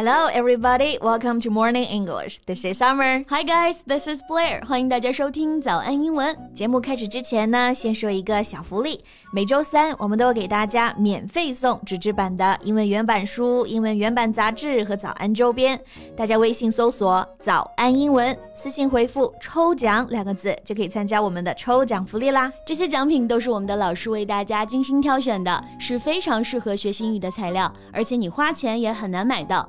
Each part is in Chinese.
Hello, everybody. Welcome to Morning English. This is Summer. Hi, guys. This is Blair. 欢迎大家收听早安英文节目。开始之前呢，先说一个小福利。每周三，我们都给大家免费送纸质版的英文原版书、英文原版杂志和早安周边。大家微信搜索“早安英文”，私信回复“抽奖”两个字，就可以参加我们的抽奖福利啦。这些奖品都是我们的老师为大家精心挑选的，是非常适合学习英语的材料，而且你花钱也很难买到。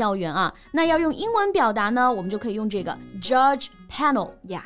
笑员啊。那要用英文表达呢，我们就可以用这个 judge panel 呀。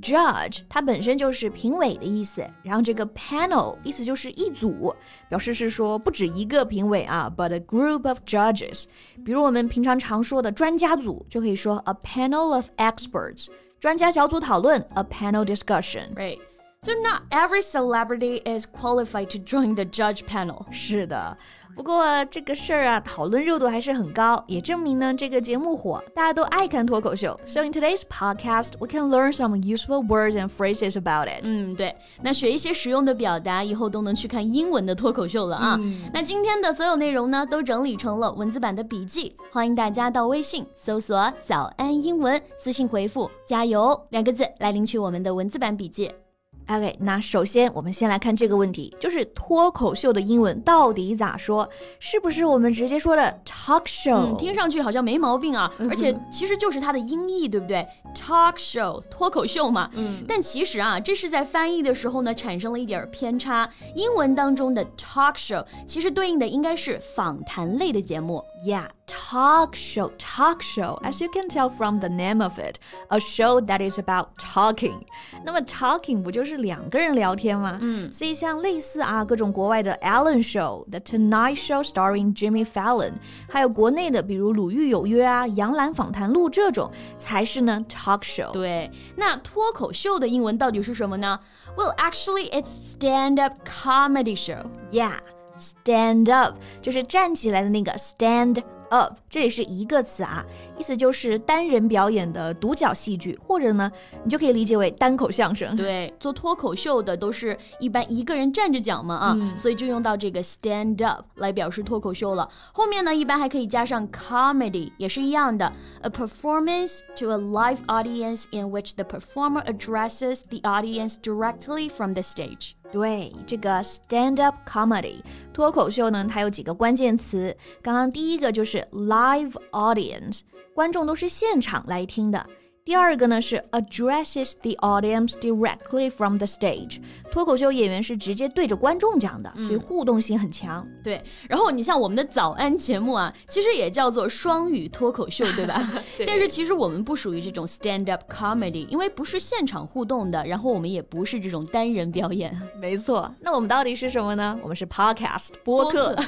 Judge，它本身就是评委的意思，然后这个 panel 意思就是一组，表示是说不止一个评委啊，but a group of judges。比如我们平常常说的专家组，就可以说 a panel of experts。专家小组讨论，a panel discussion。Right. So not every celebrity is qualified to join the judge panel. 是的。不过这个事儿啊，讨论热度还是很高，也证明呢这个节目火，大家都爱看脱口秀。So in today's podcast, we can learn some useful words and phrases about it. 嗯，对，那学一些实用的表达，以后都能去看英文的脱口秀了啊。那今天的所有内容呢，都整理成了文字版的笔记，欢迎大家到微信搜索“早安英文”，私信回复“加油”两个字来领取我们的文字版笔记。 OK，那首先我们先来看这个问题，就是脱口秀的英文到底咋说？是不是我们直接说的 talk show？听上去好像没毛病啊，而且其实就是它的音译，对不对？talk show，脱口秀嘛。嗯。但其实啊，这是在翻译的时候呢，产生了一点偏差。英文当中的 talk show 其实对应的应该是访谈类的节目。Yeah。talk show, talk show, as you can tell from the name of it, a show that is about talking. 那么 talking 不就是两个人聊天吗？嗯，所以像类似啊各种国外的 Ellen Show, The Tonight Show starring Jimmy Fallon，还有国内的比如《鲁豫有约》啊、《杨澜访谈录》这种，才是呢 talk show。对，那脱口秀的英文到底是什么呢？Well, actually, it's stand-up comedy show. Yeah. Stand up 就是站起来的那个 stand up，这里是一个词啊，意思就是单人表演的独角戏剧，或者呢，你就可以理解为单口相声。对，做脱口秀的都是一般一个人站着讲嘛啊，所以就用到这个 stand up 来表示脱口秀了。后面呢，一般还可以加上 comedy，也是一样的，a performance to a live audience in which the performer addresses the audience directly from the stage。对，这个 stand up comedy 脱口秀呢，它有几个关键词。刚刚第一个就是 live audience，观众都是现场来听的。第二个呢是 addresses the audience directly from the stage，脱口秀演员是直接对着观众讲的，所以互动性很强。对，然后你像我们的早安节目啊，其实也叫做双语脱口秀，对吧？但是其实我们不属于这种 stand up comedy，因为不是现场互动的，然后我们也不是这种单人表演。没错，那我们到底是什么呢？我们是 podcast 播客。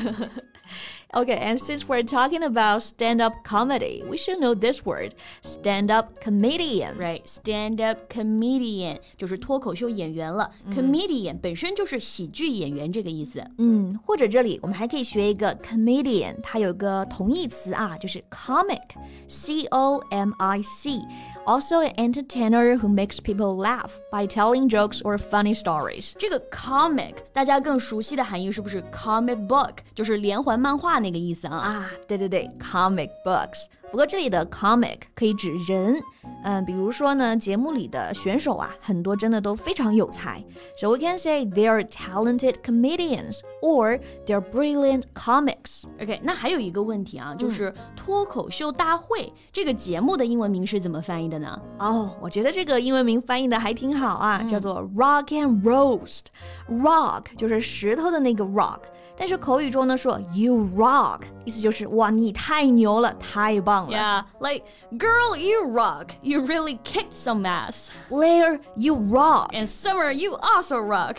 Okay, and since we're talking about stand up comedy, we should know this word stand up comedian. Right, stand up comedian 就是脱口秀演员了。嗯、comedian 本身就是喜剧演员这个意思。嗯，或者这里我们还可以学一个 comedian，它有个同义词啊，就是 comic，c o m i c。 also an entertainer who makes people laugh by telling jokes or funny stories. 这个 comic 大家更熟悉的含义是不是 comic book 就是连环漫画那个意思啊？啊，对对对，comic books。 不过这里的 comic 可以指人，嗯，比如说呢，节目里的选手啊，很多真的都非常有才，so we can say they are talented comedians or they're brilliant comics. OK，那还有一个问题啊，就是脱口秀大会这个节目的英文名是怎么翻译的呢？哦，我觉得这个英文名翻译的还挺好啊，叫做 Rock and Roast。Rock 就是石头的那个 rock， 但是口语中呢说 You rock，意思就是哇，你太牛了，太棒。 棒了。 Yeah, like girl, you rock. You really kicked some ass. Blair, you rock. And Summer, you also rock.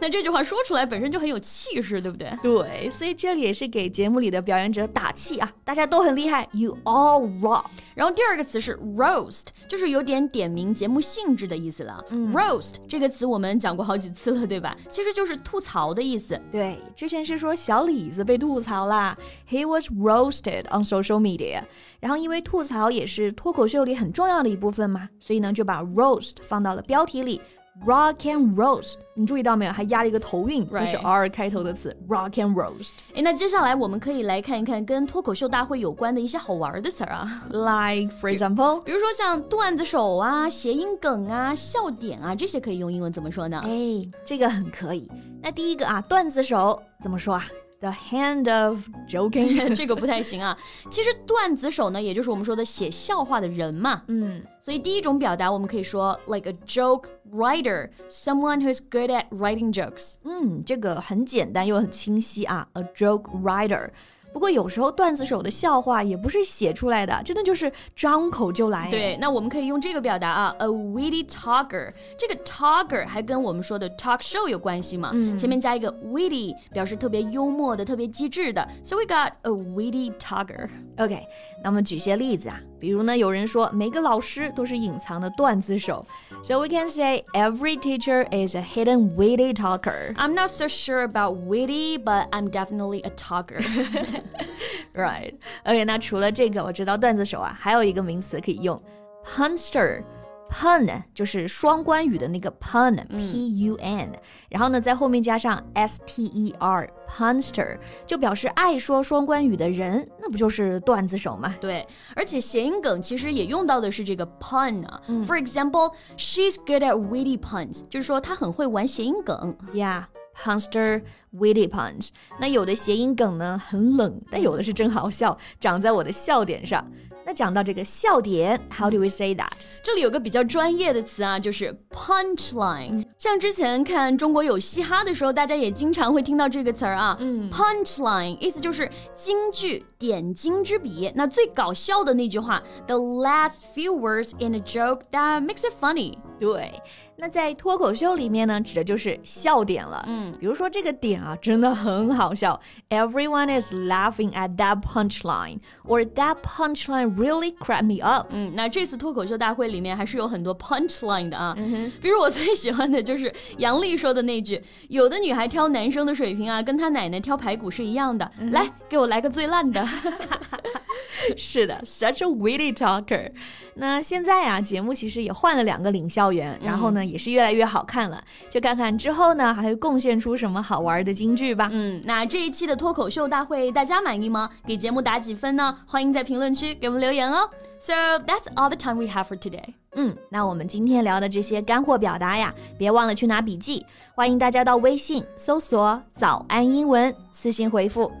那这句话说出来本身就很有气势，对不对？对，所以这里也是给节目里的表演者打气啊，大家都很厉害，You all rock。然后第二个词是 roast，就是有点点名节目性质的意思了。roast 这个词我们讲过好几次了，对吧？其实就是吐槽的意思。对，之前是 说小李子被吐槽啦，He was roasted on social media。然后因为吐槽也是脱口秀里很重要的一部分嘛，所以呢就把 roast 放到了标题里。Rock and roast，你注意到没有？还压了一个头韵，就是 R 开头的词，rock and roast。哎，那接下来我们可以来看一看跟脱口秀大会有关的一些好玩的词儿啊，Like for example，比如说像段子手啊、谐音梗啊、笑点啊，这些可以用英文怎么说呢？哎，这个很可以。那第一个啊，段子手怎么说啊？The hand of joking。这个不太行啊。其实段子手呢，也就是我们说的写笑话的人嘛。嗯，所以第一种表达我们可以说 like a joke writer, someone who's good at writing jokes。嗯，这个很简单又很清晰啊，a joke writer。不过有时候段子手的笑话也不是写出来的，真的就是张口就来。对，那我们可以用这个表达啊，a witty talker。这个 talker 还跟我们说的 talk show 有关系嘛？前面加一个 witty，表示特别幽默的、特别机智的。So we got a witty talker。OK，那我们举些例子啊，比如呢，有人说每个老师都是隐藏的段子手，so we can say every teacher is a hidden witty talker。 I'm not so sure about witty, but I'm definitely a talker. Right. OK，那除了这个，我知道段子手啊，还有一个名词可以用，punster。pun 就是双关语的那个 pun，p u n，、然后呢，在后面加上 s t e r，punster 就表示爱说双关语的人，那不就是段子手吗对，而且谐音梗其实也用到的是这个 pun 啊。For example, she's good at witty puns，就是说她很会玩谐音梗。？Yeah，punster witty punch。那有的谐音梗呢很冷，但有的是真好笑，长在我的笑点上。那讲到这个笑点，How do we say that？这里有个比较专业的词啊，就是 punchline。像之前看《中国有嘻哈》的时候，大家也经常会听到这个词儿啊。嗯，punchline 意思就是京剧、点睛之笔。那最搞笑的那句话，the last few words in a joke that makes it funny。对，那在脱口秀里面呢，指的就是笑点了。嗯，比如说这个点啊，真的很好笑，Everyone is laughing at that punchline，or that punchline really cracked me up。嗯，那这次脱口秀大会里面还是有很多 punchline 的啊。嗯比如我最喜欢的就是杨笠说的那句：“有的女孩挑男生的水平啊，跟她奶奶挑排骨是一样的。来，给我来个最烂的。是的，such a witty talker。那现在啊，节目其实也换了两个领笑员，然后呢，也是越来越好看了。就看看之后呢，还会贡献出什么好玩的金句吧。嗯，那这一期的脱口秀大会大家满意吗？给节目打几分呢？欢迎在评论区给我们留言哦。So that's all the time we have for today. 嗯，那我们今天聊的这些干货表达呀，别忘了去拿笔记。欢迎大家到微信搜索“早安英文”，私信回复“